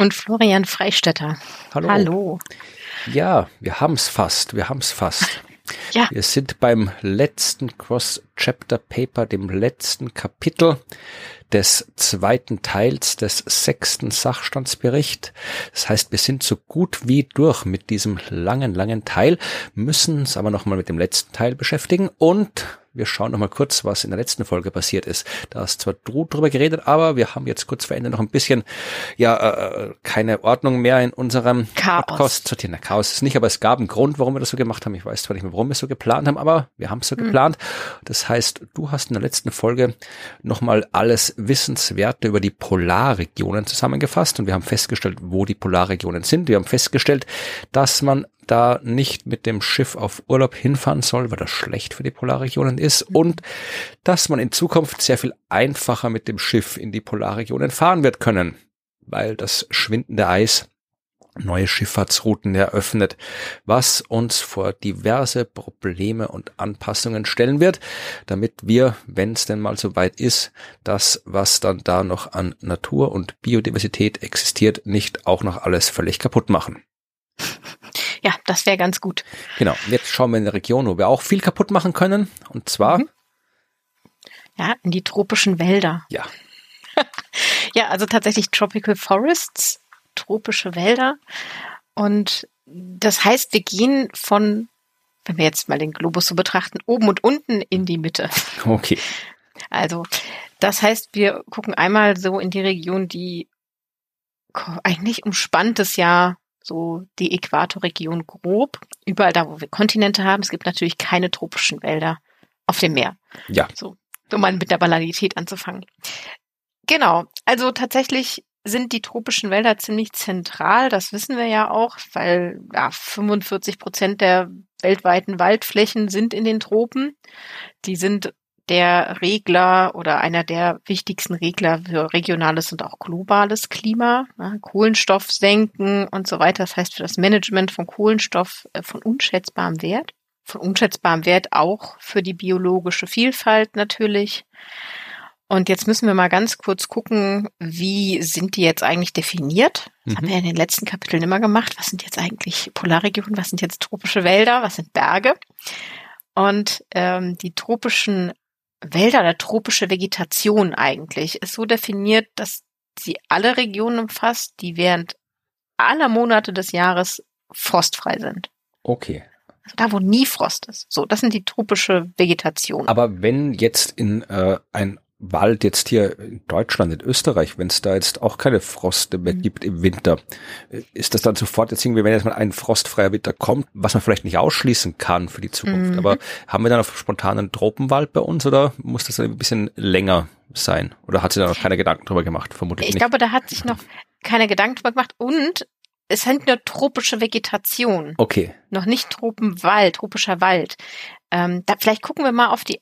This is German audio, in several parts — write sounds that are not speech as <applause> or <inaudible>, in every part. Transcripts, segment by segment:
Und Florian Freistetter. Hallo. Hallo. Ja, wir haben's fast, wir haben's fast. Ja. Wir sind beim letzten Cross-Chapter-Paper, dem letzten Kapitel des zweiten Teils des sechsten Sachstandsbericht. Das heißt, wir sind so gut wie durch mit diesem langen, langen Teil, müssen uns aber nochmal mit dem letzten Teil beschäftigen und wir schauen noch mal kurz, was in der letzten Folge passiert ist. Da hast zwar du drüber geredet, aber wir haben jetzt kurz vor Ende noch ein bisschen, ja, äh, keine Ordnung mehr in unserem Chaos. Podcast sortieren. Na, Chaos ist nicht, aber es gab einen Grund, warum wir das so gemacht haben. Ich weiß zwar nicht mehr, warum wir es so geplant haben, aber wir haben es so Mhm. geplant. Das heißt, du hast in der letzten Folge nochmal alles Wissenswerte über die Polarregionen zusammengefasst und wir haben festgestellt, wo die Polarregionen sind. Wir haben festgestellt, dass man da nicht mit dem Schiff auf Urlaub hinfahren soll, weil das schlecht für die Polarregionen ist und dass man in Zukunft sehr viel einfacher mit dem Schiff in die Polarregionen fahren wird können, weil das schwindende Eis neue Schifffahrtsrouten eröffnet, was uns vor diverse Probleme und Anpassungen stellen wird, damit wir, wenn es denn mal so weit ist, das, was dann da noch an Natur und Biodiversität existiert, nicht auch noch alles völlig kaputt machen. Ja, das wäre ganz gut. Genau, jetzt schauen wir in eine Region, wo wir auch viel kaputt machen können, und zwar, Mhm. Ja, in die tropischen Wälder. <laughs> ja, Ja, also tatsächlich Tropical Forests, tropische Wälder. Und das heißt, wir gehen von, wenn wir jetzt mal den Globus so betrachten, oben und unten in die Mitte. <laughs> okay, Also, das heißt, wir gucken einmal so in die Region, die eigentlich umspannt es ja so die Äquatorregion grob. Überall da, wo wir Kontinente haben. Es gibt natürlich keine tropischen Wälder auf dem Meer. ja, So, um mal mit der Banalität anzufangen. Genau, also tatsächlich sind die tropischen Wälder ziemlich zentral, das wissen wir ja auch, weil ja, 45 Prozent der weltweiten Waldflächen sind in den Tropen. Die sind der Regler oder einer der wichtigsten Regler für regionales und auch globales Klima, ne, Kohlenstoff senken und so weiter. Das heißt für das Management von Kohlenstoff äh, von unschätzbarem Wert von unschätzbarem Wert auch für die biologische Vielfalt natürlich. Und jetzt müssen wir mal ganz kurz gucken, wie sind die jetzt eigentlich definiert? Das haben Mhm. wir in den letzten Kapiteln immer gemacht. Was sind jetzt eigentlich Polarregionen? Was sind jetzt tropische Wälder? Was sind Berge? Und ähm, die tropischen Wälder oder tropische Vegetation eigentlich ist so definiert, dass sie alle Regionen umfasst, die während aller Monate des Jahres frostfrei sind. okay. Also da, wo nie Frost ist. So, das sind die tropische Vegetation. Aber wenn jetzt in äh, ein Wald jetzt hier in Deutschland, in Österreich, wenn es da jetzt auch keine Froste mehr Mhm. gibt im Winter, ist das dann sofort jetzt irgendwie, wenn jetzt mal ein frostfreier Winter kommt, was man vielleicht nicht ausschließen kann für die Zukunft. Mhm. Aber haben wir dann auf spontanen Tropenwald bei uns oder muss das dann ein bisschen länger sein? Oder hat sich da noch keine Gedanken drüber gemacht? Vermutlich ich nicht. glaube, da hat sich noch keine Gedanken drüber gemacht. Und es sind nur tropische Vegetation, okay. noch nicht Tropenwald, tropischer Wald. Ähm, da, vielleicht gucken wir mal auf die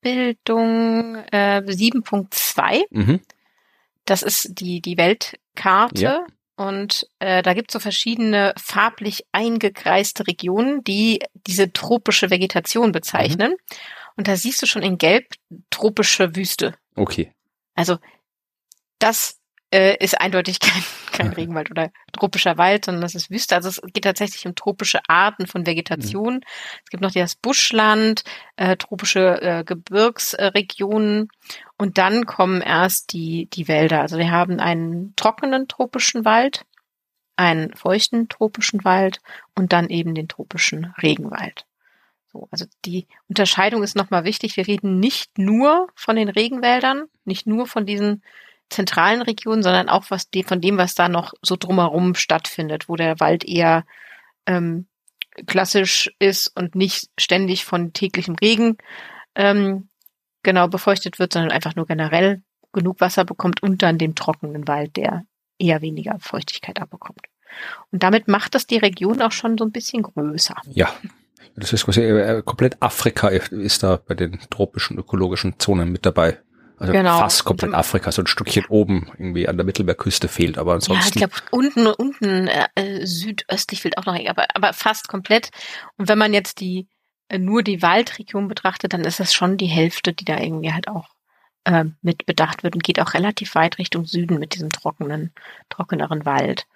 Abbildung äh, 7.2. Mhm. Das ist die, die Weltkarte. Ja. Und äh, da gibt es so verschiedene farblich eingekreiste Regionen, die diese tropische Vegetation bezeichnen. Und da siehst du schon in Gelb tropische Wüste. Okay. Also das äh, ist eindeutig kein, <laughs> kein Regenwald oder tropischer Wald, sondern das ist Wüste. Also es geht tatsächlich um tropische Arten von Vegetation. Es gibt noch das Buschland, äh, tropische äh, Gebirgsregionen und dann kommen erst die, die Wälder. Also wir haben einen trockenen tropischen Wald, einen feuchten tropischen Wald und dann eben den tropischen Regenwald. So, also die Unterscheidung ist nochmal wichtig. Wir reden nicht nur von den Regenwäldern, nicht nur von diesen zentralen Regionen, sondern auch was de von dem, was da noch so drumherum stattfindet, wo der Wald eher ähm, klassisch ist und nicht ständig von täglichem Regen ähm, genau befeuchtet wird, sondern einfach nur generell genug Wasser bekommt und dann dem trockenen Wald, der eher weniger Feuchtigkeit abbekommt. Und damit macht das die Region auch schon so ein bisschen größer. Ja. Das ist quasi äh, komplett Afrika ist da bei den tropischen ökologischen Zonen mit dabei. Also genau. fast komplett Afrika, so ein Stückchen oben irgendwie an der Mittelmeerküste fehlt, aber ansonsten. Ja, ich glaube unten unten äh, südöstlich fehlt auch noch, aber aber fast komplett. Und wenn man jetzt die äh, nur die Waldregion betrachtet, dann ist das schon die Hälfte, die da irgendwie halt auch äh, mit bedacht wird und geht auch relativ weit Richtung Süden mit diesem trockenen, trockeneren Wald.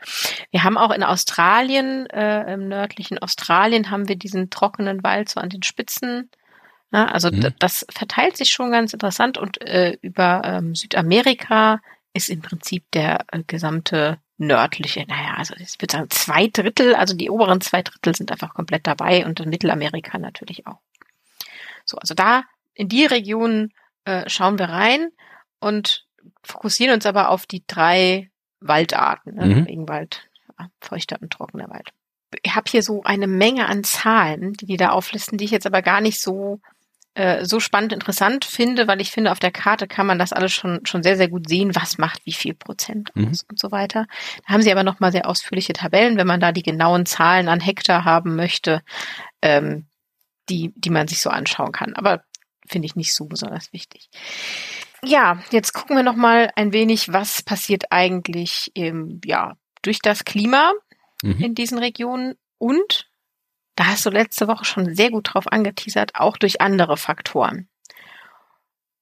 Wir haben auch in Australien, äh, im nördlichen Australien, haben wir diesen trockenen Wald so an den Spitzen ja, also mhm. das verteilt sich schon ganz interessant und äh, über ähm, Südamerika ist im Prinzip der äh, gesamte nördliche, naja, also ich würde sagen zwei Drittel, also die oberen zwei Drittel sind einfach komplett dabei und in Mittelamerika natürlich auch. So, also da in die Region äh, schauen wir rein und fokussieren uns aber auf die drei Waldarten, ne? Mhm. Regenwald, feuchter und trockener Wald. Ich habe hier so eine Menge an Zahlen, die die da auflisten, die ich jetzt aber gar nicht so äh, so spannend interessant finde, weil ich finde, auf der Karte kann man das alles schon, schon sehr, sehr gut sehen, was macht wie viel Prozent mhm. aus und so weiter. Da haben sie aber nochmal sehr ausführliche Tabellen, wenn man da die genauen Zahlen an Hektar haben möchte, ähm, die, die man sich so anschauen kann. Aber finde ich nicht so besonders wichtig. Ja, jetzt gucken wir nochmal ein wenig, was passiert eigentlich im, ja, durch das Klima mhm. in diesen Regionen und da hast du letzte Woche schon sehr gut drauf angeteasert, auch durch andere Faktoren.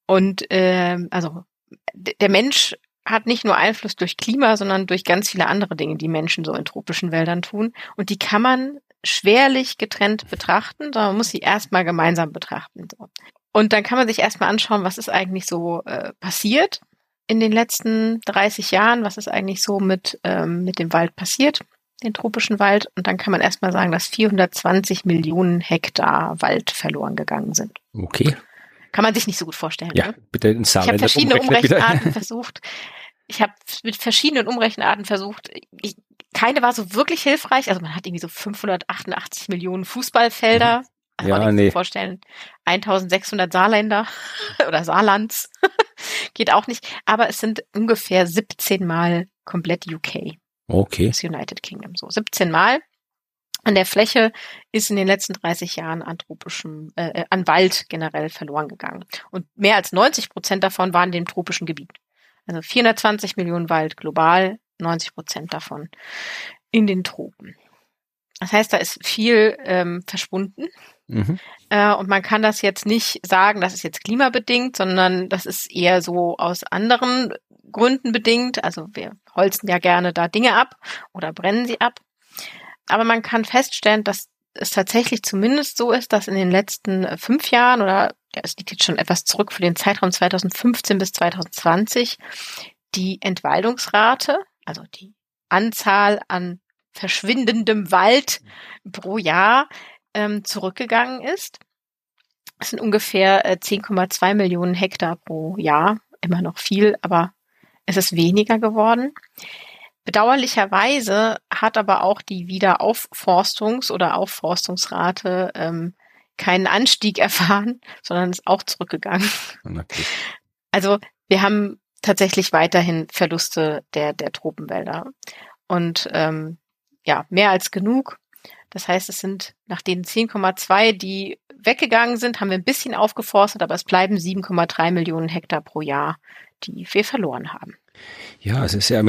Und äh, also der Mensch hat nicht nur Einfluss durch Klima, sondern durch ganz viele andere Dinge, die Menschen so in tropischen Wäldern tun. Und die kann man schwerlich getrennt betrachten, sondern man muss sie erstmal gemeinsam betrachten. Und dann kann man sich erstmal anschauen, was ist eigentlich so äh, passiert in den letzten 30 Jahren, was ist eigentlich so mit, ähm, mit dem Wald passiert den tropischen Wald. Und dann kann man erstmal sagen, dass 420 Millionen Hektar Wald verloren gegangen sind. Okay. Kann man sich nicht so gut vorstellen. Ja, ne? bitte in Zahlen. Ich habe verschiedene Umrechenarten <laughs> versucht. Ich habe mit verschiedenen Umrechenarten versucht. Ich, keine war so wirklich hilfreich. Also man hat irgendwie so 588 Millionen Fußballfelder. Mhm. Also ja, nee. vorstellen. 1600 Saarländer <laughs> oder Saarlands. <laughs> Geht auch nicht. Aber es sind ungefähr 17 Mal komplett UK. Okay. Das United Kingdom. So 17 Mal. An der Fläche ist in den letzten 30 Jahren an tropischem, äh, äh, an Wald generell verloren gegangen. Und mehr als 90 Prozent davon waren in dem tropischen Gebiet. Also 420 Millionen Wald global, 90 Prozent davon in den Tropen. Das heißt, da ist viel ähm, verschwunden. Mhm. Äh, und man kann das jetzt nicht sagen, das ist jetzt klimabedingt, sondern das ist eher so aus anderen Gründen bedingt. Also wir holzen ja gerne da Dinge ab oder brennen sie ab. Aber man kann feststellen, dass es tatsächlich zumindest so ist, dass in den letzten äh, fünf Jahren oder ja, es liegt jetzt schon etwas zurück für den Zeitraum 2015 bis 2020, die Entwaldungsrate, also die Anzahl an verschwindendem Wald pro Jahr ähm, zurückgegangen ist. Es sind ungefähr äh, 10,2 Millionen Hektar pro Jahr, immer noch viel, aber es ist weniger geworden. Bedauerlicherweise hat aber auch die Wiederaufforstungs- oder Aufforstungsrate ähm, keinen Anstieg <laughs> erfahren, sondern ist auch zurückgegangen. Okay. Also wir haben tatsächlich weiterhin Verluste der, der Tropenwälder. Und ähm, ja, mehr als genug. Das heißt, es sind nach den 10,2, die weggegangen sind, haben wir ein bisschen aufgeforstet, aber es bleiben 7,3 Millionen Hektar pro Jahr, die wir verloren haben. Ja, es ist ja,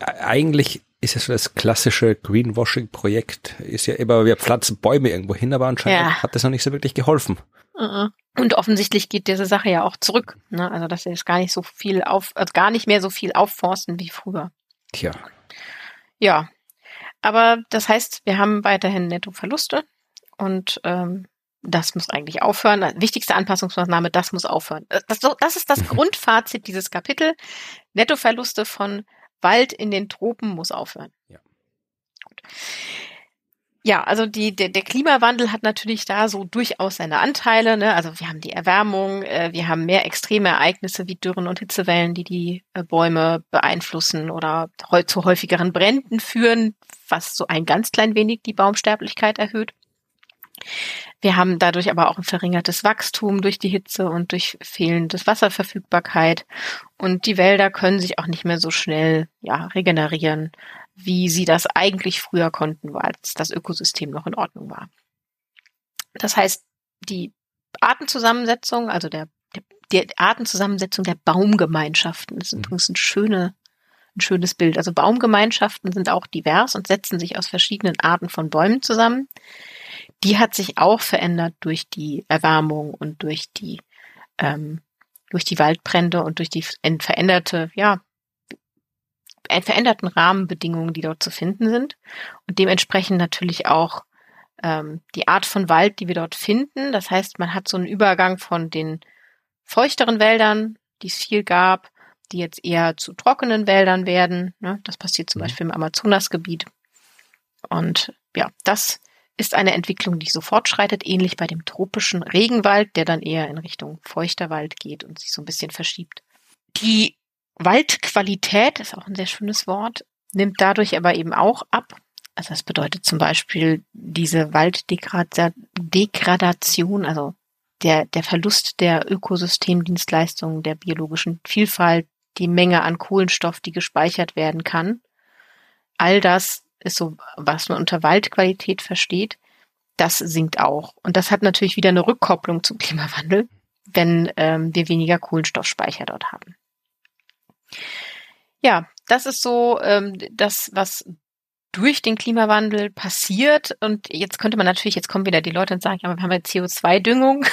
eigentlich ist es so das klassische Greenwashing-Projekt, ist ja immer, wir pflanzen Bäume irgendwo hin, aber anscheinend ja. hat das noch nicht so wirklich geholfen. Uh-uh. Und offensichtlich geht diese Sache ja auch zurück. Ne? Also dass wir jetzt gar nicht so viel auf, also gar nicht mehr so viel aufforsten wie früher. Tja. Ja. Aber das heißt, wir haben weiterhin Nettoverluste und ähm, das muss eigentlich aufhören. Wichtigste Anpassungsmaßnahme, das muss aufhören. Äh, das, das ist das mhm. Grundfazit dieses Kapitel. Nettoverluste von Wald in den Tropen muss aufhören. Ja. Gut. Ja, also die, der, der Klimawandel hat natürlich da so durchaus seine Anteile. Ne? Also wir haben die Erwärmung, äh, wir haben mehr extreme Ereignisse wie Dürren und Hitzewellen, die die äh, Bäume beeinflussen oder zu häufigeren Bränden führen, was so ein ganz klein wenig die Baumsterblichkeit erhöht. Wir haben dadurch aber auch ein verringertes Wachstum durch die Hitze und durch fehlende Wasserverfügbarkeit. Und die Wälder können sich auch nicht mehr so schnell ja, regenerieren, wie sie das eigentlich früher konnten, als das Ökosystem noch in Ordnung war. Das heißt, die Artenzusammensetzung, also der, der, die Artenzusammensetzung der Baumgemeinschaften, das ist mhm. übrigens ein, schöne, ein schönes Bild. Also Baumgemeinschaften sind auch divers und setzen sich aus verschiedenen Arten von Bäumen zusammen. Die hat sich auch verändert durch die Erwärmung und durch die ähm, durch die Waldbrände und durch die veränderte, ja, veränderten Rahmenbedingungen, die dort zu finden sind. Und dementsprechend natürlich auch ähm, die Art von Wald, die wir dort finden. Das heißt, man hat so einen Übergang von den feuchteren Wäldern, die es viel gab, die jetzt eher zu trockenen Wäldern werden. Ne? Das passiert zum mhm. Beispiel im Amazonasgebiet. Und ja, das ist eine Entwicklung, die so fortschreitet, ähnlich bei dem tropischen Regenwald, der dann eher in Richtung feuchter Wald geht und sich so ein bisschen verschiebt. Die Waldqualität ist auch ein sehr schönes Wort, nimmt dadurch aber eben auch ab. Also das bedeutet zum Beispiel diese Walddegradation, also der, der Verlust der Ökosystemdienstleistungen, der biologischen Vielfalt, die Menge an Kohlenstoff, die gespeichert werden kann. All das ist so, was man unter Waldqualität versteht, das sinkt auch. Und das hat natürlich wieder eine Rückkopplung zum <laughs> Klimawandel, wenn ähm, wir weniger Kohlenstoffspeicher dort haben. Ja, das ist so ähm, das, was durch den Klimawandel passiert. Und jetzt könnte man natürlich, jetzt kommen wieder die Leute und sagen, ja, wir haben ja CO2-Düngung.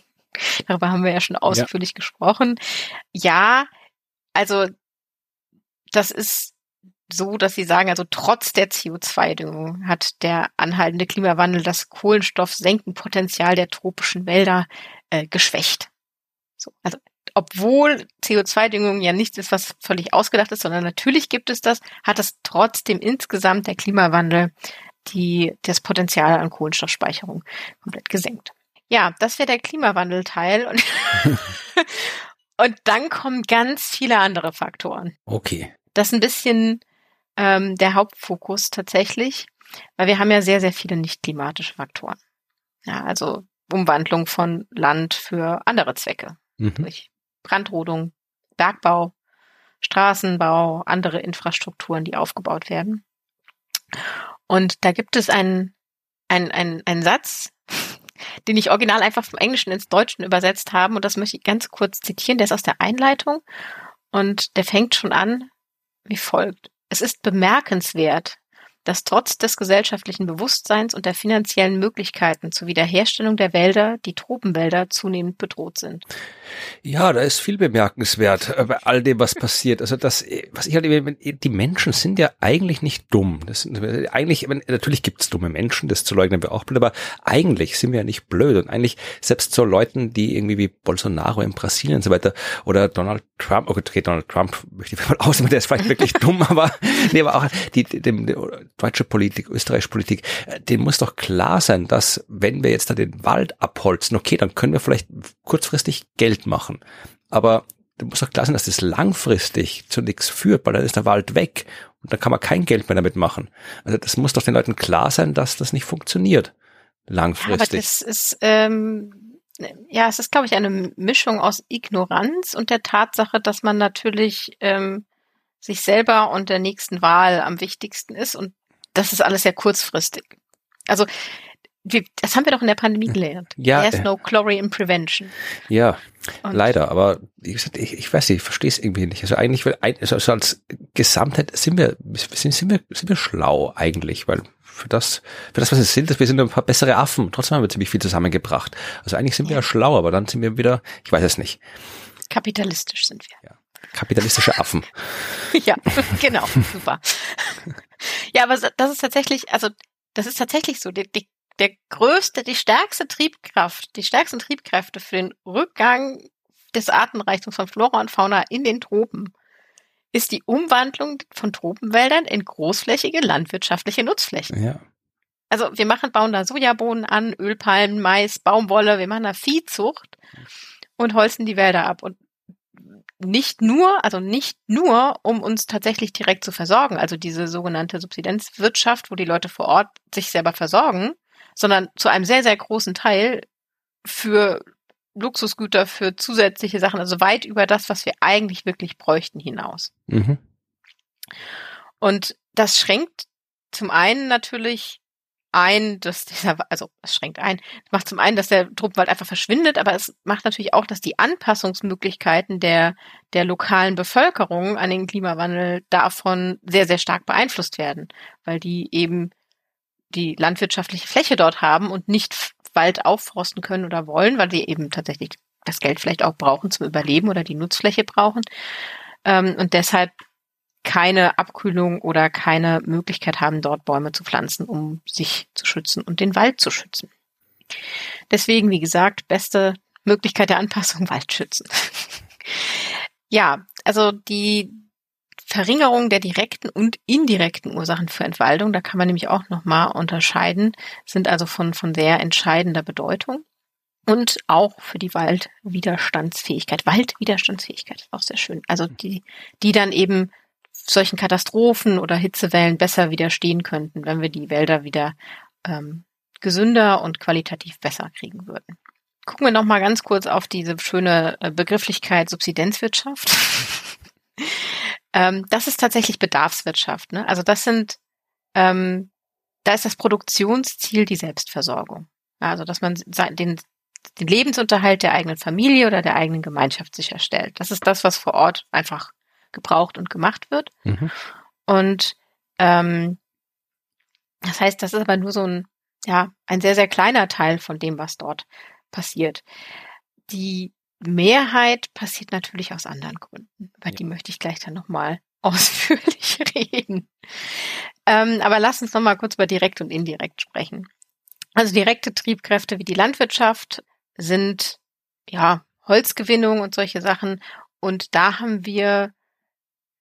<laughs> Darüber haben wir ja schon ausführlich ja. gesprochen. Ja, also das ist so, dass sie sagen, also trotz der CO2-Düngung hat der anhaltende Klimawandel das Kohlenstoffsenkenpotenzial der tropischen Wälder äh, geschwächt. So, also obwohl CO2-Düngung ja nichts ist, was völlig ausgedacht ist, sondern natürlich gibt es das, hat es trotzdem insgesamt der Klimawandel die, das Potenzial an Kohlenstoffspeicherung komplett gesenkt. Ja, das wäre der Klimawandelteil und, <laughs> <laughs> und dann kommen ganz viele andere Faktoren. Okay. Das ein bisschen ähm, der Hauptfokus tatsächlich, weil wir haben ja sehr, sehr viele nicht klimatische Faktoren. Ja, also Umwandlung von Land für andere Zwecke. Mhm. Durch Brandrodung, Bergbau, Straßenbau, andere Infrastrukturen, die aufgebaut werden. Und da gibt es einen, einen, einen, einen Satz, <laughs> den ich original einfach vom Englischen ins Deutsche übersetzt habe. Und das möchte ich ganz kurz zitieren. Der ist aus der Einleitung und der fängt schon an wie folgt. Es ist bemerkenswert, dass trotz des gesellschaftlichen Bewusstseins und der finanziellen Möglichkeiten zur Wiederherstellung der Wälder die Tropenwälder zunehmend bedroht sind. Ja, da ist viel bemerkenswert äh, bei all dem, was passiert. Also das, was ich halt, die Menschen sind ja eigentlich nicht dumm. Das sind, eigentlich, natürlich gibt es dumme Menschen, das zu leugnen wir auch blöd, aber eigentlich sind wir ja nicht blöd und eigentlich selbst so Leuten, die irgendwie wie Bolsonaro in Brasilien und so weiter oder Donald Trump, okay, Donald Trump möchte ich <laughs> mal aus, der ist vielleicht wirklich <laughs> dumm, aber nee, aber auch die, dem, deutsche Politik, österreichische Politik, äh, dem muss doch klar sein, dass wenn wir jetzt da den Wald abholzen, okay, dann können wir vielleicht kurzfristig Geld machen. Aber da muss doch klar sein, dass das langfristig zu nichts führt, weil dann ist der Wald weg und dann kann man kein Geld mehr damit machen. Also das muss doch den Leuten klar sein, dass das nicht funktioniert langfristig. aber das ist ähm, ja, es ist glaube ich eine Mischung aus Ignoranz und der Tatsache, dass man natürlich ähm, sich selber und der nächsten Wahl am wichtigsten ist und das ist alles sehr kurzfristig. Also das haben wir doch in der Pandemie gelernt. Ja. There's no glory in prevention. Ja, und leider. Aber gesagt, ich, ich weiß nicht, ich verstehe es irgendwie nicht. Also eigentlich, also als Gesamtheit sind wir, sind, sind wir, sind wir schlau eigentlich, weil für das, für das, was wir sind, wir sind ein paar bessere Affen. Trotzdem haben wir ziemlich viel zusammengebracht. Also eigentlich sind wir ja schlau, aber dann sind wir wieder, ich weiß es nicht. Kapitalistisch sind wir. Ja. Kapitalistische Affen. <laughs> ja, genau, super. ja, aber das ist tatsächlich, also das ist tatsächlich so. Die, die, der größte, die stärkste Triebkraft, die stärksten Triebkräfte für den Rückgang des Artenreichtums von Flora und Fauna in den Tropen ist die Umwandlung von Tropenwäldern in großflächige landwirtschaftliche Nutzflächen. Ja. Also wir machen, bauen da Sojabohnen an, Ölpalmen, Mais, Baumwolle, wir machen da Viehzucht und holzen die Wälder ab. Und nicht nur, also nicht nur, um uns tatsächlich direkt zu versorgen, also diese sogenannte Subsidenzwirtschaft, wo die Leute vor Ort sich selber versorgen, sondern zu einem sehr, sehr großen Teil für Luxusgüter, für zusätzliche Sachen, also weit über das, was wir eigentlich wirklich bräuchten, hinaus. Mhm. Und das schränkt zum einen natürlich ein, dass dieser, also es schränkt ein, macht zum einen, dass der Tropenwald einfach verschwindet, aber es macht natürlich auch, dass die Anpassungsmöglichkeiten der, der lokalen Bevölkerung an den Klimawandel davon sehr, sehr stark beeinflusst werden, weil die eben die landwirtschaftliche Fläche dort haben und nicht Wald aufforsten können oder wollen, weil sie eben tatsächlich das Geld vielleicht auch brauchen zum Überleben oder die Nutzfläche brauchen. Ähm, und deshalb keine Abkühlung oder keine Möglichkeit haben, dort Bäume zu pflanzen, um sich zu schützen und den Wald zu schützen. Deswegen, wie gesagt, beste Möglichkeit der Anpassung, <laughs> Wald schützen. ja, also die Verringerung der direkten und indirekten Ursachen für Entwaldung, da kann man nämlich auch nochmal unterscheiden, sind also von, von sehr entscheidender Bedeutung. Und auch für die Waldwiderstandsfähigkeit. Waldwiderstandsfähigkeit ist auch sehr schön. Also die, die dann eben solchen Katastrophen oder Hitzewellen besser widerstehen könnten, wenn wir die Wälder wieder ähm, gesünder und qualitativ besser kriegen würden. Gucken wir noch mal ganz kurz auf diese schöne äh, Begrifflichkeit Subsidenzwirtschaft. Ähm, das ist tatsächlich Bedarfswirtschaft. Ne? Also das sind, ähm, da ist das Produktionsziel die Selbstversorgung. Also dass man den, den Lebensunterhalt der eigenen Familie oder der eigenen Gemeinschaft sicherstellt. Das ist das, was vor Ort einfach gebraucht und gemacht wird. Mhm. Und ähm, das heißt, das ist aber nur so ein, ja, ein sehr, sehr kleiner Teil von dem, was dort passiert. Die Mehrheit passiert natürlich aus anderen Gründen, über ja. die möchte ich gleich dann nochmal <laughs> ausführlich reden. Ähm, aber lass uns nochmal kurz über direkt und indirekt sprechen. Also direkte Triebkräfte wie die Landwirtschaft sind ja Holzgewinnung und solche Sachen. Und da haben wir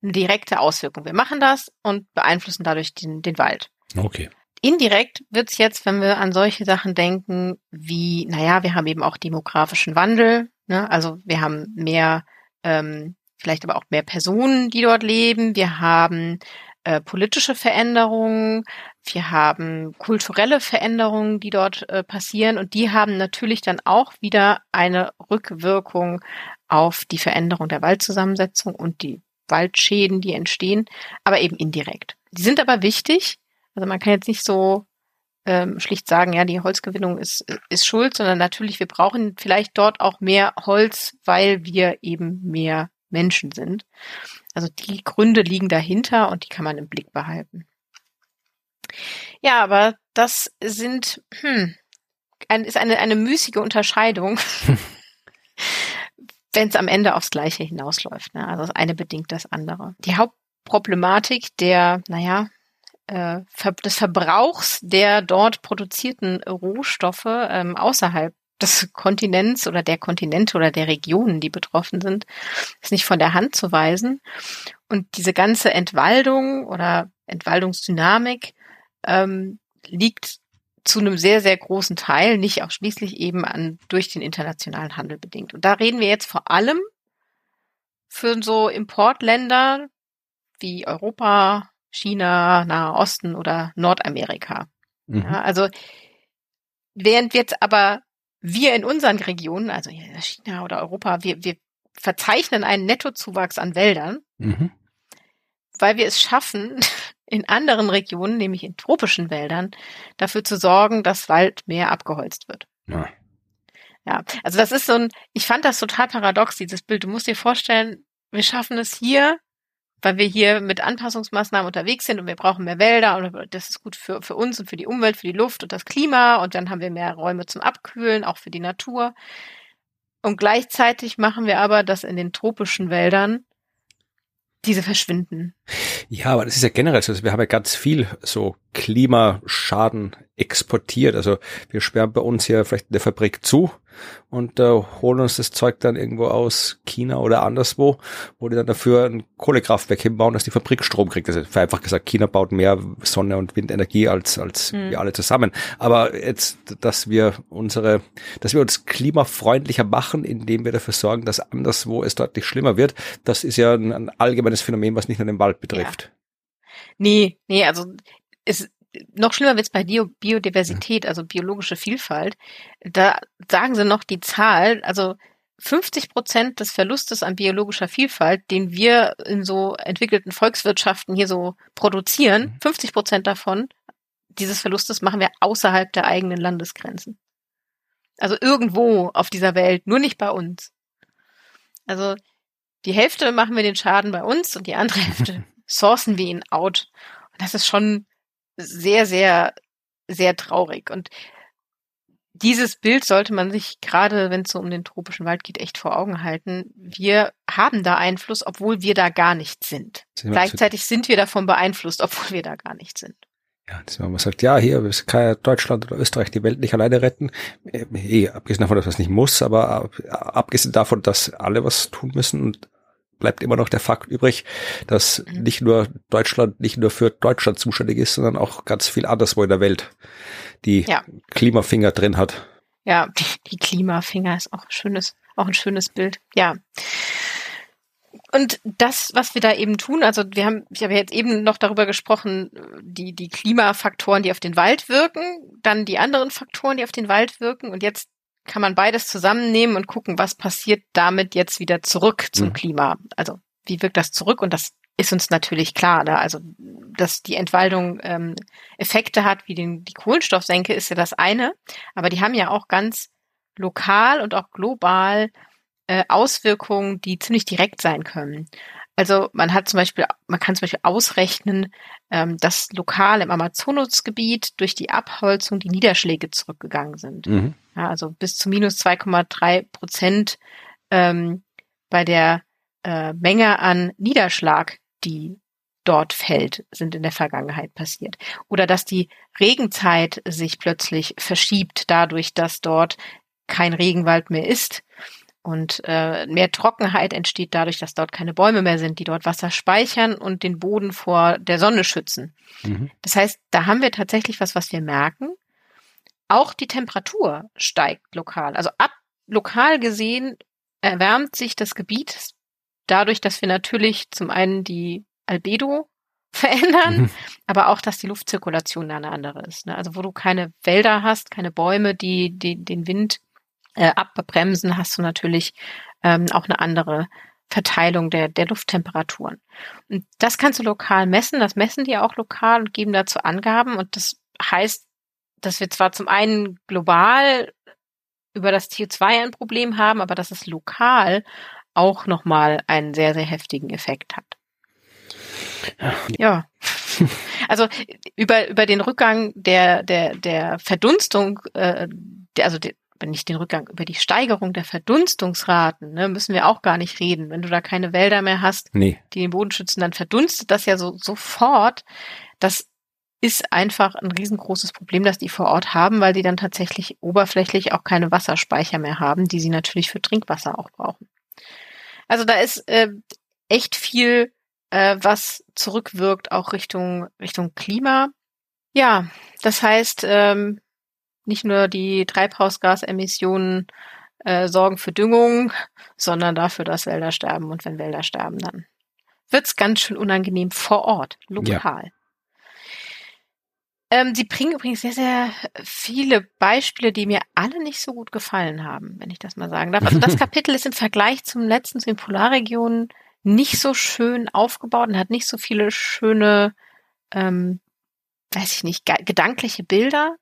eine direkte Auswirkung. Wir machen das und beeinflussen dadurch den, den Wald. Okay. Indirekt wird's jetzt, wenn wir an solche Sachen denken, wie, naja, wir haben eben auch demografischen Wandel, ne? also wir haben mehr, ähm, vielleicht aber auch mehr Personen, die dort leben, wir haben äh, politische Veränderungen, wir haben kulturelle Veränderungen, die dort äh, passieren und die haben natürlich dann auch wieder eine Rückwirkung auf die Veränderung der Waldzusammensetzung und die Waldschäden, die entstehen, aber eben indirekt. Die sind aber wichtig. Also man kann jetzt nicht so ähm, schlicht sagen, ja, die Holzgewinnung ist, ist schuld, sondern natürlich, wir brauchen vielleicht dort auch mehr Holz, weil wir eben mehr Menschen sind. Also die Gründe liegen dahinter und die kann man im Blick behalten. Ja, aber das sind, hm, ein, ist eine, eine müßige Unterscheidung. <laughs> wenn es am Ende aufs Gleiche hinausläuft. Ne? Also das eine bedingt das andere. Die Hauptproblematik der, naja, äh, des Verbrauchs der dort produzierten Rohstoffe ähm, außerhalb des Kontinents oder der Kontinente oder der Regionen, die betroffen sind, ist nicht von der Hand zu weisen. Und diese ganze Entwaldung oder Entwaldungsdynamik ähm, liegt zu einem sehr, sehr großen Teil, nicht ausschließlich eben an, durch den internationalen Handel bedingt. Und da reden wir jetzt vor allem für so Importländer wie Europa, China, Nahe Osten oder Nordamerika. Mhm. Ja, also während jetzt aber wir in unseren Regionen, also China oder Europa, wir, wir verzeichnen einen Nettozuwachs an Wäldern, mhm. weil wir es schaffen, in anderen Regionen, nämlich in tropischen Wäldern, dafür zu sorgen, dass Wald mehr abgeholzt wird. Ja. Ja, also das ist so ein, ich fand das total paradox, dieses Bild. Du musst dir vorstellen, wir schaffen es hier, weil wir hier mit Anpassungsmaßnahmen unterwegs sind und wir brauchen mehr Wälder und das ist gut für, für uns und für die Umwelt, für die Luft und das Klima und dann haben wir mehr Räume zum Abkühlen, auch für die Natur. Und gleichzeitig machen wir aber, dass in den tropischen Wäldern diese verschwinden. Ja, aber das ist ja generell so. Also wir haben ja ganz viel so Klimaschaden exportiert. Also wir sperren bei uns hier vielleicht eine Fabrik zu und äh, holen uns das Zeug dann irgendwo aus China oder anderswo, wo die dann dafür ein Kohlekraftwerk hinbauen, dass die Fabrik Strom kriegt. Also einfach gesagt, China baut mehr Sonne- und Windenergie als, als hm. wir alle zusammen. Aber jetzt, dass wir unsere, dass wir uns klimafreundlicher machen, indem wir dafür sorgen, dass anderswo es deutlich schlimmer wird, das ist ja ein, ein allgemeines Phänomen, was nicht nur den Wald betrifft. Ja. Nee, nee, also es, noch schlimmer wird's bei Bio Biodiversität, also biologische Vielfalt. Da sagen sie noch die Zahl, also 50 Prozent des Verlustes an biologischer Vielfalt, den wir in so entwickelten Volkswirtschaften hier so produzieren, 50 mhm. Prozent davon, dieses Verlustes machen wir außerhalb der eigenen Landesgrenzen. Also irgendwo auf dieser Welt, nur nicht bei uns. Also die Hälfte machen wir den Schaden bei uns und die andere Hälfte <laughs> sourcen wir ihn out. Und das ist schon sehr, sehr, sehr traurig. Und dieses Bild sollte man sich gerade, wenn es so um den tropischen Wald geht, echt vor Augen halten. Wir haben da Einfluss, obwohl wir da gar nicht sind. Gleichzeitig sind wir davon beeinflusst, obwohl wir da gar nicht sind. Ja, dass man sagt, ja, hier kann ja Deutschland oder Österreich die Welt nicht alleine retten. Eh, eh abgesehen davon, dass man es nicht muss, aber abgesehen davon, dass alle was tun müssen und bleibt immer noch der Fakt übrig, dass mhm. nicht nur Deutschland nicht nur für Deutschland zuständig ist, sondern auch ganz viel anderswo in der Welt die ja. Klimafinger drin hat. Ja, die, die Klimafinger ist auch ein schönes, auch ein schönes Bild. Ja. Und das, was wir da eben tun, also wir haben, ich habe jetzt eben noch darüber gesprochen, die, die Klimafaktoren, die auf den Wald wirken, dann die anderen Faktoren, die auf den Wald wirken. Und jetzt kann man beides zusammennehmen und gucken, was passiert damit jetzt wieder zurück zum mhm. Klima. Also wie wirkt das zurück? Und das ist uns natürlich klar. Da, also dass die Entwaldung ähm, Effekte hat, wie den, die Kohlenstoffsenke, ist ja das eine. Aber die haben ja auch ganz lokal und auch global äh, Auswirkungen, die ziemlich direkt sein können. Also man hat zum Beispiel, man kann zum Beispiel ausrechnen, ähm, dass lokal im Amazonasgebiet durch die Abholzung die Niederschläge zurückgegangen sind. Mhm. Ja, also bis zu minus 2,3 Prozent ähm, bei der äh, Menge an Niederschlag, die dort fällt, sind in der Vergangenheit passiert. Oder dass die Regenzeit sich plötzlich verschiebt, dadurch, dass dort kein Regenwald mehr ist und äh, mehr Trockenheit entsteht dadurch, dass dort keine Bäume mehr sind, die dort Wasser speichern und den Boden vor der Sonne schützen. Mhm. Das heißt, da haben wir tatsächlich was, was wir merken. Auch die Temperatur steigt lokal. Also ab lokal gesehen erwärmt sich das Gebiet dadurch, dass wir natürlich zum einen die Albedo <laughs> verändern, mhm. aber auch, dass die Luftzirkulation eine andere ist. Ne? Also wo du keine Wälder hast, keine Bäume, die, die den Wind äh, abbremsen, hast du natürlich ähm, auch eine andere Verteilung der, der Lufttemperaturen. Und das kannst du lokal messen, das messen die auch lokal und geben dazu Angaben. Und das heißt, dass wir zwar zum einen global über das CO2 ein Problem haben, aber dass es lokal auch nochmal einen sehr, sehr heftigen Effekt hat. Ja. Also über, über den Rückgang der, der, der Verdunstung, äh, der, also der, nicht den Rückgang, über die Steigerung der Verdunstungsraten, ne, müssen wir auch gar nicht reden. Wenn du da keine Wälder mehr hast, nee. die den Boden schützen, dann verdunstet das ja so sofort. Das ist einfach ein riesengroßes Problem, das die vor Ort haben, weil die dann tatsächlich oberflächlich auch keine Wasserspeicher mehr haben, die sie natürlich für Trinkwasser auch brauchen. Also da ist äh, echt viel, äh, was zurückwirkt, auch Richtung Richtung Klima. Ja, das heißt, ähm, nicht nur die Treibhausgasemissionen äh, sorgen für Düngung, sondern dafür, dass Wälder sterben. Und wenn Wälder sterben, dann wird's ganz schön unangenehm vor Ort, lokal. Ja. Ähm, sie bringen übrigens sehr, sehr viele Beispiele, die mir alle nicht so gut gefallen haben, wenn ich das mal sagen darf. Also das <laughs> Kapitel ist im Vergleich zum letzten, zu den Polarregionen, nicht so schön aufgebaut und hat nicht so viele schöne, ähm, weiß ich nicht, gedankliche Bilder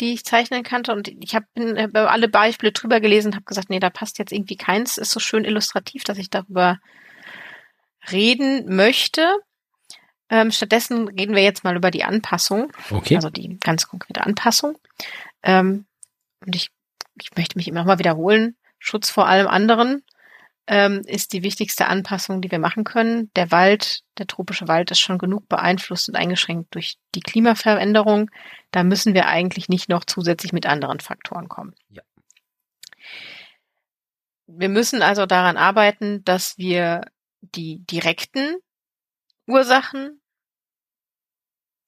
die ich zeichnen kannte. Und ich habe hab alle Beispiele drüber gelesen und habe gesagt, nee, da passt jetzt irgendwie keins. Ist so schön illustrativ, dass ich darüber reden möchte. Ähm, stattdessen reden wir jetzt mal über die Anpassung. Okay. Also die ganz konkrete Anpassung. Ähm, und ich, ich möchte mich immer mal wiederholen. Schutz vor allem anderen ähm, ist die wichtigste Anpassung, die wir machen können. Der Wald, der tropische Wald ist schon genug beeinflusst und eingeschränkt durch die Klimaveränderung. Da müssen wir eigentlich nicht noch zusätzlich mit anderen Faktoren kommen. Ja. Wir müssen also daran arbeiten, dass wir die direkten Ursachen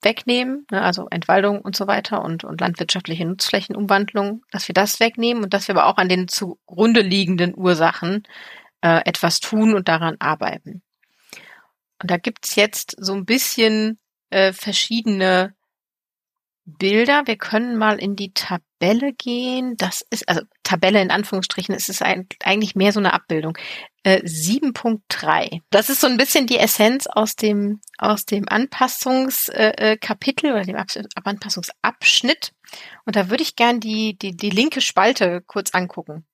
wegnehmen, ne, also Entwaldung und so weiter und, und landwirtschaftliche Nutzflächenumwandlung, dass wir das wegnehmen und dass wir aber auch an den zugrunde liegenden Ursachen äh, etwas tun und daran arbeiten. Und da gibt's jetzt so ein bisschen äh, verschiedene Bilder. Wir können mal in die Tabelle gehen. Das ist, also Tabelle in Anführungsstrichen, es ist eigentlich mehr so eine Abbildung. Äh, 7.3. Das ist so ein bisschen die Essenz aus dem, aus dem Anpassungskapitel äh, oder dem Anpassungsabschnitt. Und da würde ich gern die, die, die linke Spalte kurz angucken.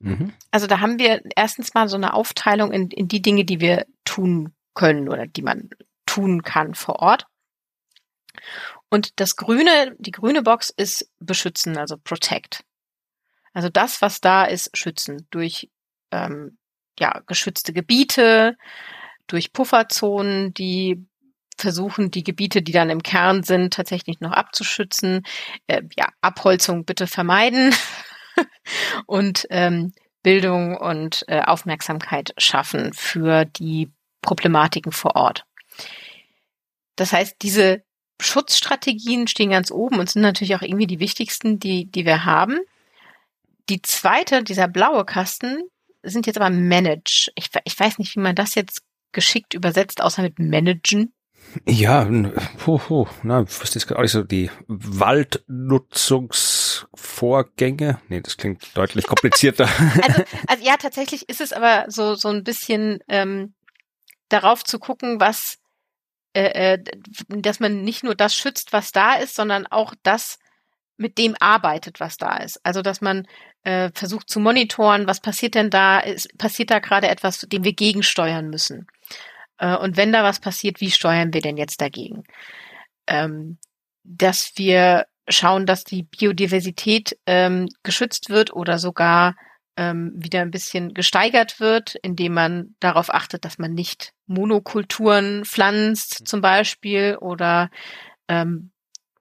Mhm. Also da haben wir erstens mal so eine Aufteilung in, in die Dinge, die wir tun können oder die man tun kann vor Ort. Und das grüne, die grüne Box ist beschützen, also protect. Also das, was da ist, schützen durch ähm, ja, geschützte Gebiete, durch Pufferzonen, die versuchen, die Gebiete, die dann im Kern sind, tatsächlich noch abzuschützen. Äh, ja, Abholzung bitte vermeiden <laughs> und ähm, Bildung und äh, Aufmerksamkeit schaffen für die Problematiken vor Ort. Das heißt, diese Schutzstrategien stehen ganz oben und sind natürlich auch irgendwie die wichtigsten, die, die wir haben. Die zweite, dieser blaue Kasten, sind jetzt aber Manage. Ich, ich weiß nicht, wie man das jetzt geschickt übersetzt, außer mit Managen. Ja, puh, puh, na, was ist jetzt gerade so die Waldnutzungsvorgänge? Nee, das klingt deutlich komplizierter. <laughs> also, <laughs> also ja, tatsächlich ist es aber so so ein bisschen ähm, darauf zu gucken, was äh, äh, dass man nicht nur das schützt, was da ist, sondern auch das mit dem arbeitet, was da ist. Also dass man äh, versucht zu monitoren, was passiert denn da? Ist, passiert da gerade etwas, dem wir gegensteuern müssen? Äh, und wenn da was passiert, wie steuern wir denn jetzt dagegen? Ähm, dass wir schauen, dass die Biodiversität ähm, geschützt wird oder sogar ähm, wieder ein bisschen gesteigert wird, indem man darauf achtet, dass man nicht Monokulturen pflanzt mhm. zum Beispiel oder ähm,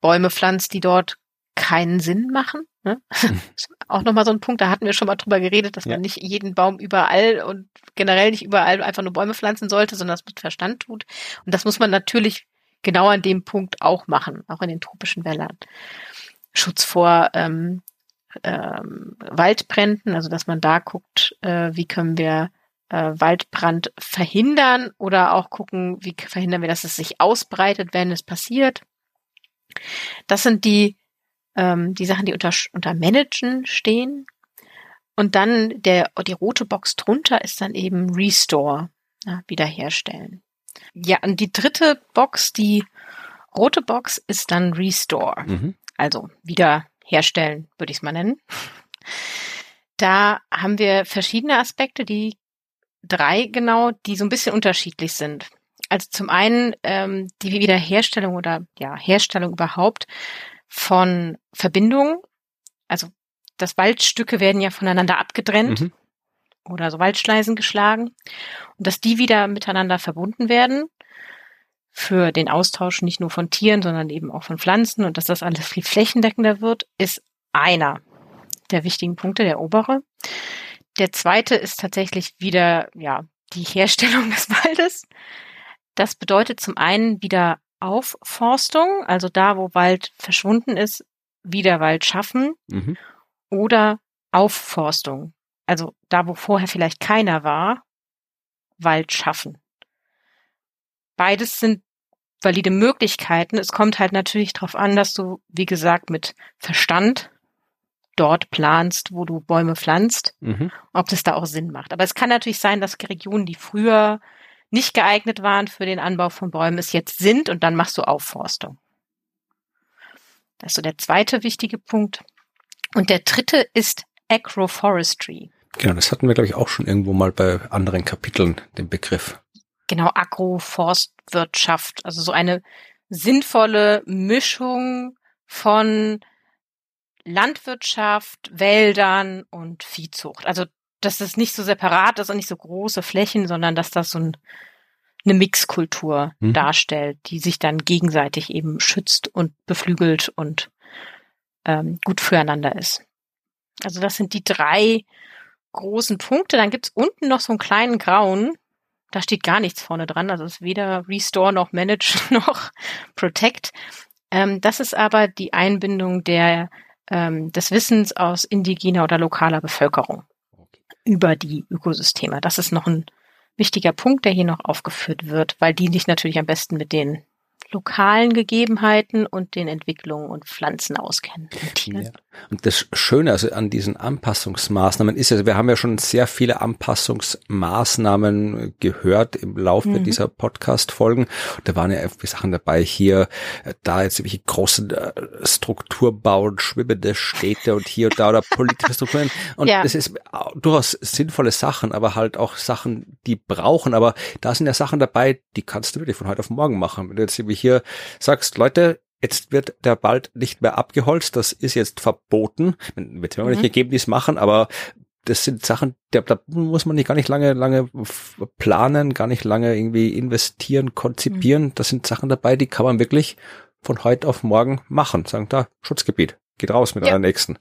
Bäume pflanzt, die dort keinen Sinn machen. Ne? <laughs> Mhm. auch nochmal so ein Punkt, da hatten wir schon mal drüber geredet, dass ja. man nicht jeden Baum überall und generell nicht überall einfach nur Bäume pflanzen sollte, sondern das mit Verstand tut. Und das muss man natürlich genau an dem Punkt auch machen, auch in den tropischen Wäldern. Schutz vor ähm, ähm, Waldbränden, also dass man da guckt, äh, wie können wir äh, Waldbrand verhindern oder auch gucken, wie verhindern wir, dass es sich ausbreitet, wenn es passiert. Das sind die, ähm, die Sachen, die unter, unter Managen stehen. Und dann der, die rote Box drunter ist dann eben Restore, ja, wiederherstellen. Ja, und die dritte Box, die rote Box ist dann Restore. Mhm. Also wieder herstellen, würde ich es mal nennen. Da haben wir verschiedene Aspekte, die drei genau, die so ein bisschen unterschiedlich sind. Also zum einen ähm, die Wiederherstellung oder ja Herstellung überhaupt von Verbindungen. Also das Waldstücke werden ja voneinander abgetrennt mhm. oder so Waldschleisen geschlagen und dass die wieder miteinander verbunden werden für den Austausch nicht nur von Tieren, sondern eben auch von Pflanzen und dass das alles viel flächendeckender wird, ist einer der wichtigen Punkte, der obere. Der zweite ist tatsächlich wieder, ja, die Herstellung <laughs> des Waldes. Das bedeutet zum einen wieder Aufforstung, also da, wo Wald verschwunden ist, wieder Wald schaffen mhm. oder Aufforstung, also da, wo vorher vielleicht keiner war, Wald schaffen. Beides sind valide Möglichkeiten. Es kommt halt natürlich darauf an, dass du, wie gesagt, mit Verstand dort planst, wo du Bäume pflanzt, mhm. ob das da auch Sinn macht. Aber es kann natürlich sein, dass Regionen, die früher nicht geeignet waren für den Anbau von Bäumen, es jetzt sind und dann machst du Aufforstung. Das ist so der zweite wichtige Punkt. Und der dritte ist Agroforestry. Genau, das hatten wir, glaube ich, auch schon irgendwo mal bei anderen Kapiteln, den Begriff. Genau, Agroforstwirtschaft. Also so eine sinnvolle Mischung von Landwirtschaft, Wäldern und Viehzucht. Also, dass das nicht so separat ist und nicht so große Flächen, sondern dass das so ein, eine Mixkultur mhm. darstellt, die sich dann gegenseitig eben schützt und beflügelt und ähm, gut füreinander ist. Also das sind die drei großen Punkte. Dann gibt's unten noch so einen kleinen grauen, da steht gar nichts vorne dran. Also es ist weder Restore noch Manage <laughs> noch Protect. Ähm, das ist aber die Einbindung der, ähm, des Wissens aus indigener oder lokaler Bevölkerung über die Ökosysteme. Das ist noch ein wichtiger Punkt, der hier noch aufgeführt wird, weil die sich natürlich am besten mit den lokalen Gegebenheiten und den Entwicklungen und Pflanzen auskennen. Ja. Und das Schöne also an diesen Anpassungsmaßnahmen ist ja, wir haben ja schon sehr viele Anpassungsmaßnahmen gehört im Laufe mhm. dieser Podcast-Folgen. Da waren ja Sachen dabei hier, da jetzt welche großen äh, Strukturbauen, schwimmende Städte und hier und da oder politische Strukturen. <laughs> Und ja. das ist durchaus sinnvolle Sachen, aber halt auch Sachen, die brauchen. Aber da sind ja Sachen dabei, die kannst du wirklich von heute auf morgen machen. Wenn du jetzt irgendwie hier sagst, Leute, Jetzt wird der Wald nicht mehr abgeholzt, das ist jetzt verboten. Wird es mir mhm. nicht es machen, aber das sind Sachen, da, da muss man nicht gar nicht lange, lange planen, gar nicht lange irgendwie investieren, konzipieren. Mhm. Das sind Sachen dabei, die kann man wirklich von heute auf morgen machen. Sagen da, Schutzgebiet, geht raus mit ja. euren Nächsten.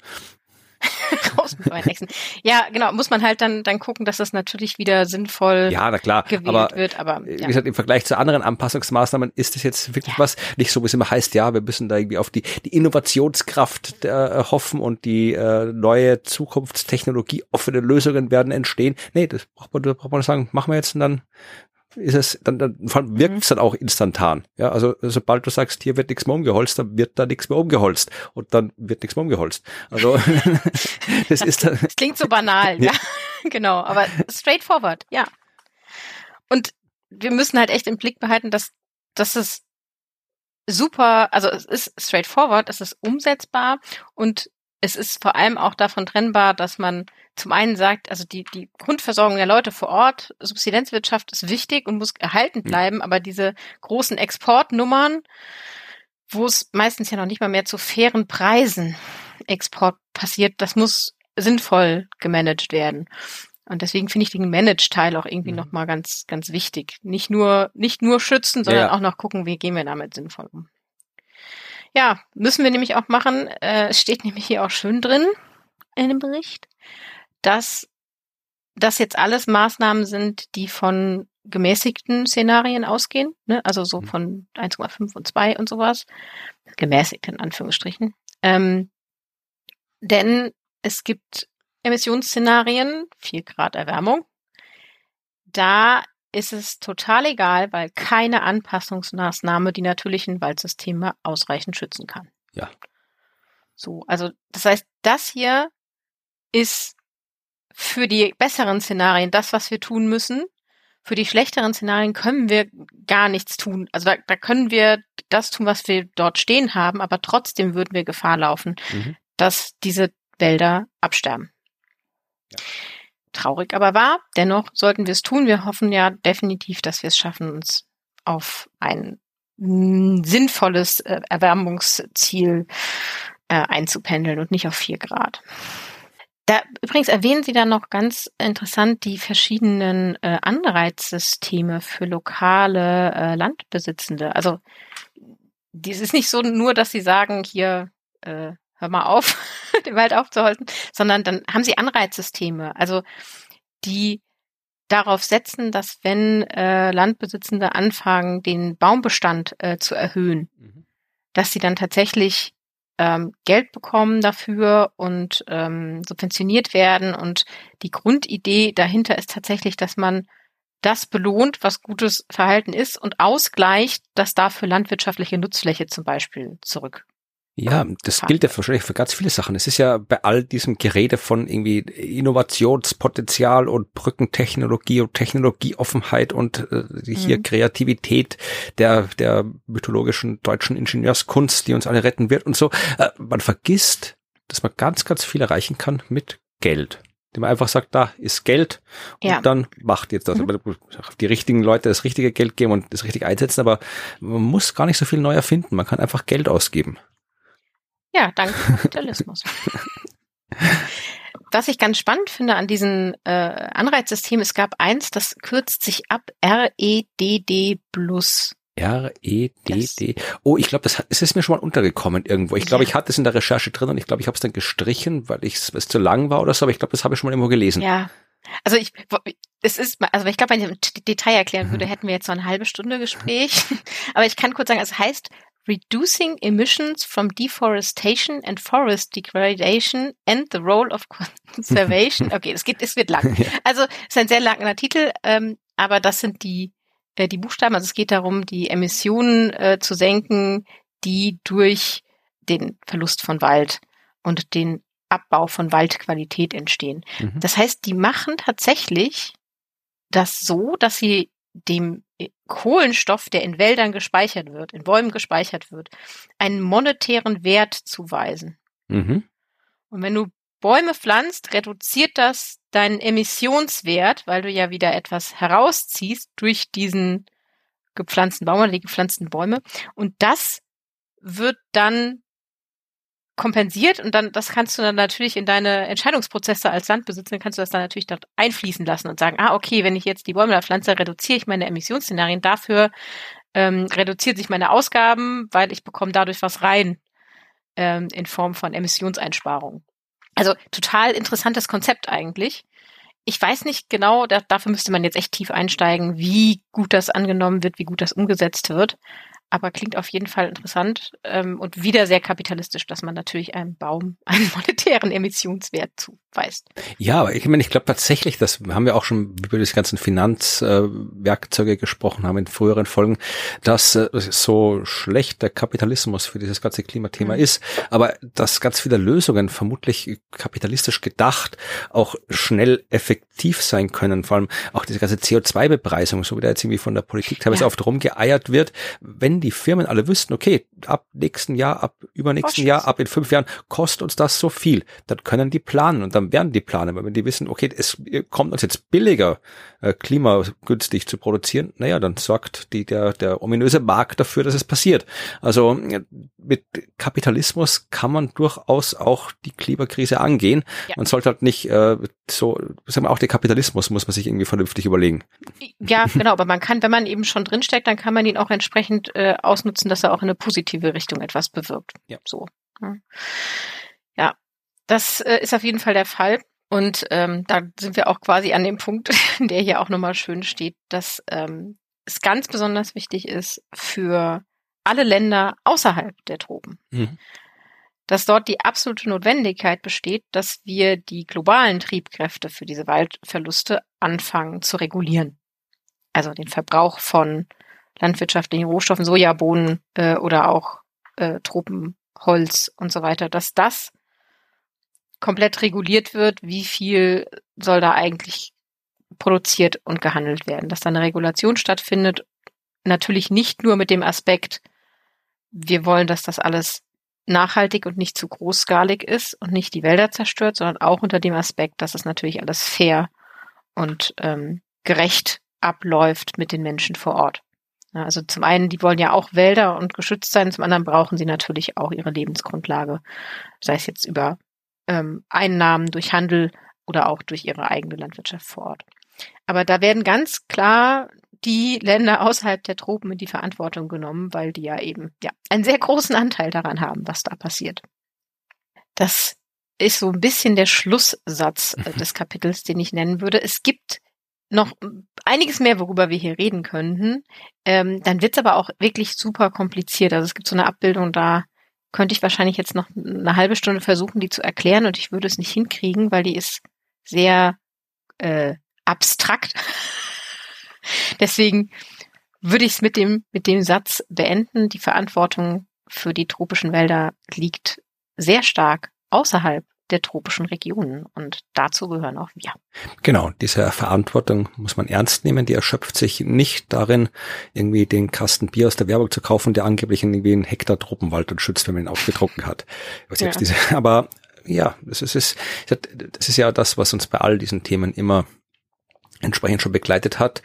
<laughs> raus mit meinen Exen. Ja, genau, muss man halt dann, dann gucken, dass das natürlich wieder sinnvoll ja, na klar. gewählt aber, wird. Aber ja. wie gesagt, im Vergleich zu anderen Anpassungsmaßnahmen ist das jetzt wirklich ja. was, nicht so, wie es immer heißt, ja, wir müssen da irgendwie auf die, die Innovationskraft äh, hoffen und die äh, neue Zukunftstechnologie offene Lösungen werden entstehen. Nee, das braucht man, da braucht man sagen, machen wir jetzt und dann ist es, dann, dann wirkt es mhm. dann auch instantan. Ja, also sobald du sagst, hier wird nichts mehr umgeholzt, dann wird da nichts mehr umgeholzt und dann wird nichts mehr umgeholzt. Also <laughs> das ist dann. Das klingt so banal, ja. ja. <laughs> genau, aber straightforward, ja. Und wir müssen halt echt im Blick behalten, dass, dass es super, also es ist straightforward, es ist umsetzbar und es ist vor allem auch davon trennbar, dass man zum einen sagt, also die, die Grundversorgung der Leute vor Ort, Subsidenzwirtschaft ist wichtig und muss erhalten bleiben, aber diese großen Exportnummern, wo es meistens ja noch nicht mal mehr zu fairen Preisen Export passiert, das muss sinnvoll gemanagt werden. Und deswegen finde ich den Manage-Teil auch irgendwie mhm. nochmal ganz, ganz wichtig. Nicht nur, nicht nur schützen, sondern ja. auch noch gucken, wie gehen wir damit sinnvoll um. Ja, müssen wir nämlich auch machen. Äh, es steht nämlich hier auch schön drin in dem Bericht, dass das jetzt alles Maßnahmen sind, die von gemäßigten Szenarien ausgehen, ne? also so mhm. von 1,5 und 2 und sowas. Gemäßigt in Anführungsstrichen. Ähm, denn es gibt Emissionsszenarien, 4 Grad Erwärmung. Da ist es total egal, weil keine Anpassungsmaßnahme die natürlichen Waldsysteme ausreichend schützen kann. Ja. So, also das heißt, das hier ist für die besseren Szenarien das, was wir tun müssen. Für die schlechteren Szenarien können wir gar nichts tun. Also da, da können wir das tun, was wir dort stehen haben, aber trotzdem würden wir Gefahr laufen, mhm. dass diese Wälder absterben. Ja. Traurig aber wahr. Dennoch sollten wir es tun. Wir hoffen ja definitiv, dass wir es schaffen, uns auf ein sinnvolles äh, Erwärmungsziel äh, einzupendeln und nicht auf vier Grad. Da übrigens erwähnen Sie da noch ganz interessant die verschiedenen äh, Anreizsysteme für lokale äh, Landbesitzende. Also dies ist nicht so nur, dass Sie sagen, hier äh, hör mal auf, <laughs> den Wald aufzuhalten, sondern dann haben Sie Anreizsysteme, also die darauf setzen, dass wenn äh, Landbesitzende anfangen, den Baumbestand äh, zu erhöhen, mhm. dass sie dann tatsächlich ähm, Geld bekommen dafür und ähm, subventioniert werden. Und die Grundidee dahinter ist tatsächlich, dass man das belohnt, was gutes Verhalten ist und ausgleicht, dass dafür landwirtschaftliche Nutzfläche zum Beispiel zurück ja, das gilt ja wahrscheinlich für ganz viele Sachen. Es ist ja bei all diesem Gerede von irgendwie Innovationspotenzial und Brückentechnologie und Technologieoffenheit und äh, hier mhm. Kreativität der, der mythologischen deutschen Ingenieurskunst, die uns alle retten wird und so. Äh, man vergisst, dass man ganz, ganz viel erreichen kann mit Geld. Dem man einfach sagt, da ist Geld und ja. dann macht jetzt das. Mhm. Die richtigen Leute das richtige Geld geben und das richtig einsetzen, aber man muss gar nicht so viel neu erfinden. Man kann einfach Geld ausgeben. Ja, dank Kapitalismus. <laughs> Was ich ganz spannend finde an diesem äh, Anreizsystem, es gab eins, das kürzt sich ab REDD plus. R-E-D-D. Oh, ich glaube, das, das ist mir schon mal untergekommen irgendwo. Ich glaube, ja. ich hatte es in der Recherche drin und ich glaube, ich habe es dann gestrichen, weil ich es zu lang war oder so, aber ich glaube, das habe ich schon mal irgendwo gelesen. Ja. Also ich, es ist, also ich glaube, wenn ich im Detail erklären würde, hätten wir jetzt so eine halbe Stunde Gespräch. <laughs> aber ich kann kurz sagen, es heißt reducing emissions from deforestation and forest degradation and the role of conservation. <laughs> Okay, es geht, es wird lang. Also es ist ein sehr langer Titel, ähm, aber das sind die äh, die Buchstaben. Also es geht darum, die Emissionen äh, zu senken, die durch den Verlust von Wald und den Abbau von Waldqualität entstehen. Mhm. Das heißt, die machen tatsächlich das so, dass sie dem Kohlenstoff, der in Wäldern gespeichert wird, in Bäumen gespeichert wird, einen monetären Wert zuweisen. Mhm. Und wenn du Bäume pflanzt, reduziert das deinen Emissionswert, weil du ja wieder etwas herausziehst durch diesen gepflanzten Baum oder die gepflanzten Bäume. Und das wird dann kompensiert und dann, das kannst du dann natürlich in deine Entscheidungsprozesse als Landbesitzer, kannst du das dann natürlich dort einfließen lassen und sagen, ah, okay, wenn ich jetzt die Bäume da pflanze, reduziere ich meine Emissionsszenarien. Dafür ähm, reduziert sich meine Ausgaben, weil ich bekomme dadurch was rein ähm, in Form von Emissionseinsparungen. Also total interessantes Konzept eigentlich. Ich weiß nicht genau, da, dafür müsste man jetzt echt tief einsteigen, wie gut das angenommen wird, wie gut das umgesetzt wird aber klingt auf jeden Fall interessant ähm, und wieder sehr kapitalistisch, dass man natürlich einem Baum einen monetären Emissionswert zuweist. Ja, aber ich meine, ich glaube tatsächlich, das haben wir auch schon über die ganzen Finanzwerkzeuge äh, gesprochen haben in früheren Folgen, dass äh, so schlecht der Kapitalismus für dieses ganze Klimathema mhm. ist, aber dass ganz viele Lösungen vermutlich kapitalistisch gedacht auch schnell effektiv sein können, vor allem auch diese ganze CO2-Bepreisung, so wie da jetzt irgendwie von der Politik teilweise ja. oft rumgeeiert wird, wenn die Firmen alle wüssten, okay, ab nächsten Jahr, ab übernächsten Jahr, ab in fünf Jahren kostet uns das so viel, dann können die planen und dann werden die planen, weil wenn die wissen, okay, es kommt uns jetzt billiger, äh, klimagünstig zu produzieren, naja, dann sorgt die, der, der ominöse Markt dafür, dass es passiert. Also mit Kapitalismus kann man durchaus auch die Klimakrise angehen. Ja. Man sollte halt nicht äh, so, sagen wir auch der Kapitalismus muss man sich irgendwie vernünftig überlegen. Ja, genau, aber man kann, wenn man eben schon drinsteckt, dann kann man ihn auch entsprechend äh, ausnutzen, dass er auch in eine positive Richtung etwas bewirkt. Ja. So. Ja, das äh, ist auf jeden Fall der Fall. Und ähm, da sind wir auch quasi an dem Punkt, <laughs> der hier auch nochmal schön steht, dass ähm, es ganz besonders wichtig ist für alle Länder außerhalb der Tropen. Mhm. Dass dort die absolute Notwendigkeit besteht, dass wir die globalen Triebkräfte für diese Waldverluste anfangen zu regulieren. Also den Verbrauch von landwirtschaftlichen Rohstoffen, Sojabohnen äh, oder auch äh, Tropenholz und so weiter, dass das komplett reguliert wird, wie viel soll da eigentlich produziert und gehandelt werden, dass da eine Regulation stattfindet. Natürlich nicht nur mit dem Aspekt, wir wollen, dass das alles nachhaltig und nicht zu großskalig ist und nicht die Wälder zerstört, sondern auch unter dem Aspekt, dass es natürlich alles fair und ähm, gerecht abläuft mit den Menschen vor Ort. Ja, also zum einen, die wollen ja auch Wälder und geschützt sein, zum anderen brauchen sie natürlich auch ihre Lebensgrundlage, sei es jetzt über ähm, Einnahmen durch Handel oder auch durch ihre eigene Landwirtschaft vor Ort. Aber da werden ganz klar die Länder außerhalb der Tropen in die Verantwortung genommen, weil die ja eben ja einen sehr großen Anteil daran haben, was da passiert. Das ist so ein bisschen der Schlusssatz äh, mhm. des Kapitels, den ich nennen würde. Es gibt noch einiges mehr, worüber wir hier reden könnten. Ähm, dann wird's aber auch wirklich super kompliziert. Also es gibt so eine Abbildung, da könnte ich wahrscheinlich jetzt noch eine halbe Stunde versuchen, die zu erklären und ich würde es nicht hinkriegen, weil die ist sehr äh, abstrakt. <laughs> Deswegen würde ich es mit dem, mit dem Satz beenden. Die Verantwortung für die tropischen Wälder liegt sehr stark außerhalb der tropischen Regionen. Und dazu gehören auch wir. Genau, diese Verantwortung muss man ernst nehmen. Die erschöpft sich nicht darin, irgendwie den Kasten Bier aus der Werbung zu kaufen, der angeblich irgendwie einen Hektar Tropenwald und schützt, wenn man ihn aufgetrunken hat. Ja. Diese, <laughs> aber ja, das ist, das ist ja das, was uns bei all diesen Themen immer entsprechend schon begleitet hat,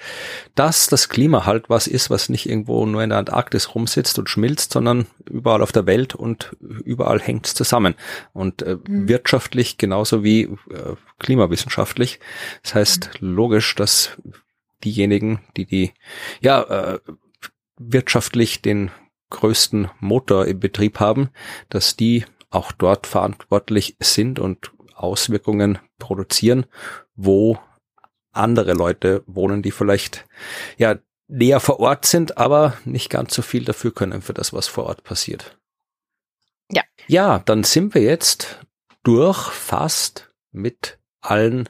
dass das Klima halt was ist, was nicht irgendwo nur in der Antarktis rumsitzt und schmilzt, sondern überall auf der Welt und überall hängt es zusammen. Und äh, mhm. wirtschaftlich genauso wie äh, klimawissenschaftlich. Das heißt mhm. logisch, dass diejenigen, die die ja äh, wirtschaftlich den größten Motor im Betrieb haben, dass die auch dort verantwortlich sind und Auswirkungen produzieren, wo andere Leute wohnen, die vielleicht ja näher vor Ort sind, aber nicht ganz so viel dafür können für das, was vor Ort passiert. Ja. Ja, dann sind wir jetzt durch fast mit allen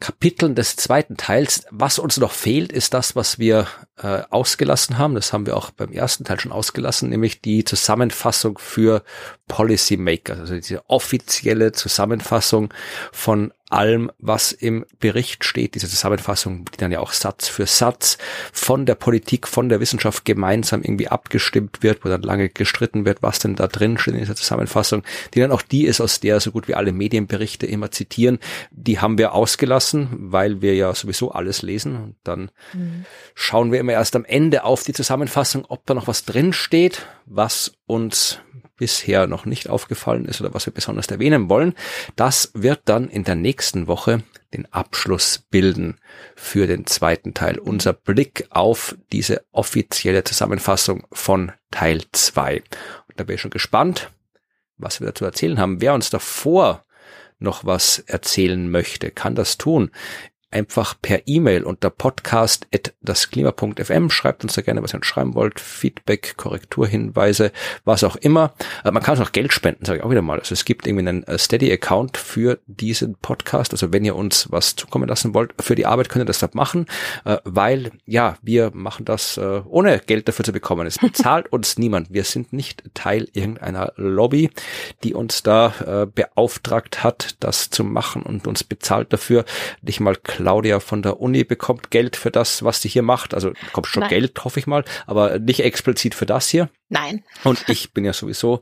Kapiteln des zweiten Teils. Was uns noch fehlt, ist das, was wir äh, ausgelassen haben. Das haben wir auch beim ersten Teil schon ausgelassen, nämlich die Zusammenfassung für Policymakers, also diese offizielle Zusammenfassung von allem, was im Bericht steht. Diese Zusammenfassung, die dann ja auch Satz für Satz von der Politik, von der Wissenschaft gemeinsam irgendwie abgestimmt wird, wo dann lange gestritten wird, was denn da drin steht in dieser Zusammenfassung, die dann auch die ist, aus der so gut wie alle Medienberichte immer zitieren. Die haben wir ausgelassen, weil wir ja sowieso alles lesen. Und dann mhm. schauen wir immer erst am Ende auf die Zusammenfassung, ob da noch was drin steht, was uns bisher noch nicht aufgefallen ist oder was wir besonders erwähnen wollen. Das wird dann in der nächsten Woche den Abschluss bilden für den zweiten Teil. Unser Blick auf diese offizielle Zusammenfassung von Teil 2. Und da bin ich schon gespannt, was wir dazu erzählen haben. Wer uns davor noch was erzählen möchte, kann das tun einfach per E-Mail unter podcast.dasklima.fm. Schreibt uns da gerne, was ihr uns schreiben wollt. Feedback, Korrekturhinweise, was auch immer. Äh, man kann auch Geld spenden, sage ich auch wieder mal. Also es gibt irgendwie einen äh, Steady-Account für diesen Podcast. Also wenn ihr uns was zukommen lassen wollt für die Arbeit, könnt ihr das da machen, äh, weil ja, wir machen das ohne Geld dafür zu bekommen. Es bezahlt uns niemand. Wir sind nicht Teil irgendeiner Lobby, die uns da beauftragt hat, das zu machen und uns bezahlt dafür. Nicht mal klar Claudia von der Uni bekommt Geld für das, was sie hier macht. Also bekommt schon Nein. Geld, hoffe ich mal, aber nicht explizit für das hier. Nein. Und ich bin ja sowieso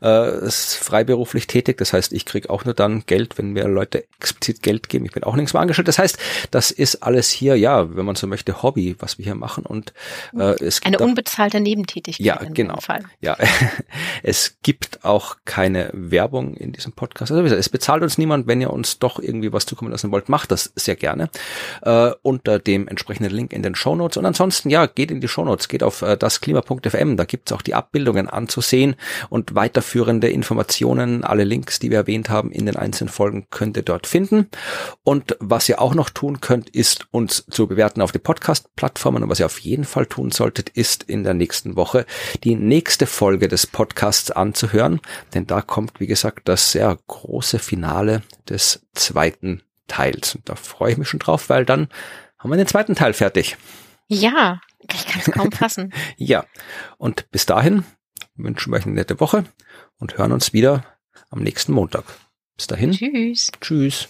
äh, freiberuflich tätig. Das heißt, ich kriege auch nur dann Geld, wenn mir Leute explizit Geld geben. Ich bin auch nirgends mal angestellt. Das heißt, das ist alles hier, ja, wenn man so möchte, Hobby, was wir hier machen. Und äh, es gibt eine unbezahlte Nebentätigkeit. Ja, genau. Ja, <laughs> es gibt auch keine Werbung in diesem Podcast. Also es bezahlt uns niemand. Wenn ihr uns doch irgendwie was zukommen lassen wollt, macht das sehr gerne äh, unter dem entsprechenden Link in den Show Notes. Und ansonsten, ja, geht in die Show Notes, geht auf äh, dasklima.fm. Da gibt's auch die Abbildungen anzusehen und weiterführende Informationen, alle Links, die wir erwähnt haben in den einzelnen Folgen, könnt ihr dort finden. Und was ihr auch noch tun könnt, ist uns zu bewerten auf die Podcast-Plattformen. Und was ihr auf jeden Fall tun solltet, ist in der nächsten Woche die nächste Folge des Podcasts anzuhören. Denn da kommt, wie gesagt, das sehr große Finale des zweiten Teils. Und da freue ich mich schon drauf, weil dann haben wir den zweiten Teil fertig. Ja, ich kann es kaum fassen. <laughs> ja, und bis dahin wünschen wir euch eine nette Woche und hören uns wieder am nächsten Montag. Bis dahin. Tschüss. Tschüss.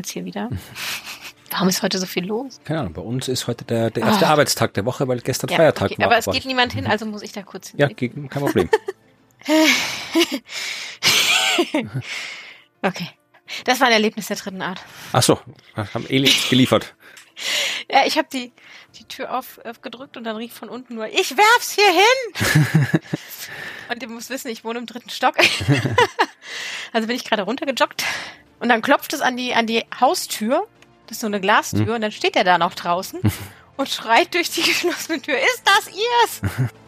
Klingelt's hier wieder. Warum ist heute so viel los? Keine Ahnung, bei uns ist heute der, der erste oh. Arbeitstag der Woche, weil gestern ja, Feiertag okay, war. Aber es geht niemand hin, also muss ich da kurz hin. Ja, kein Problem. <laughs> okay. Das war ein Erlebnis der dritten Art. Ach so, haben Aliens geliefert. <laughs> Ja, ich habe die, die Tür auf, aufgedrückt und dann rief von unten nur, ich werf's hier hin! <laughs> und ihr müsst wissen, ich wohne im dritten Stock. also bin ich gerade runtergejoggt und dann klopft es an die, an die Haustür. Das ist so eine Glastür. Hm. Und dann steht er da noch draußen <laughs> und schreit durch die geschlossene Tür. Ist das ihrs? <laughs>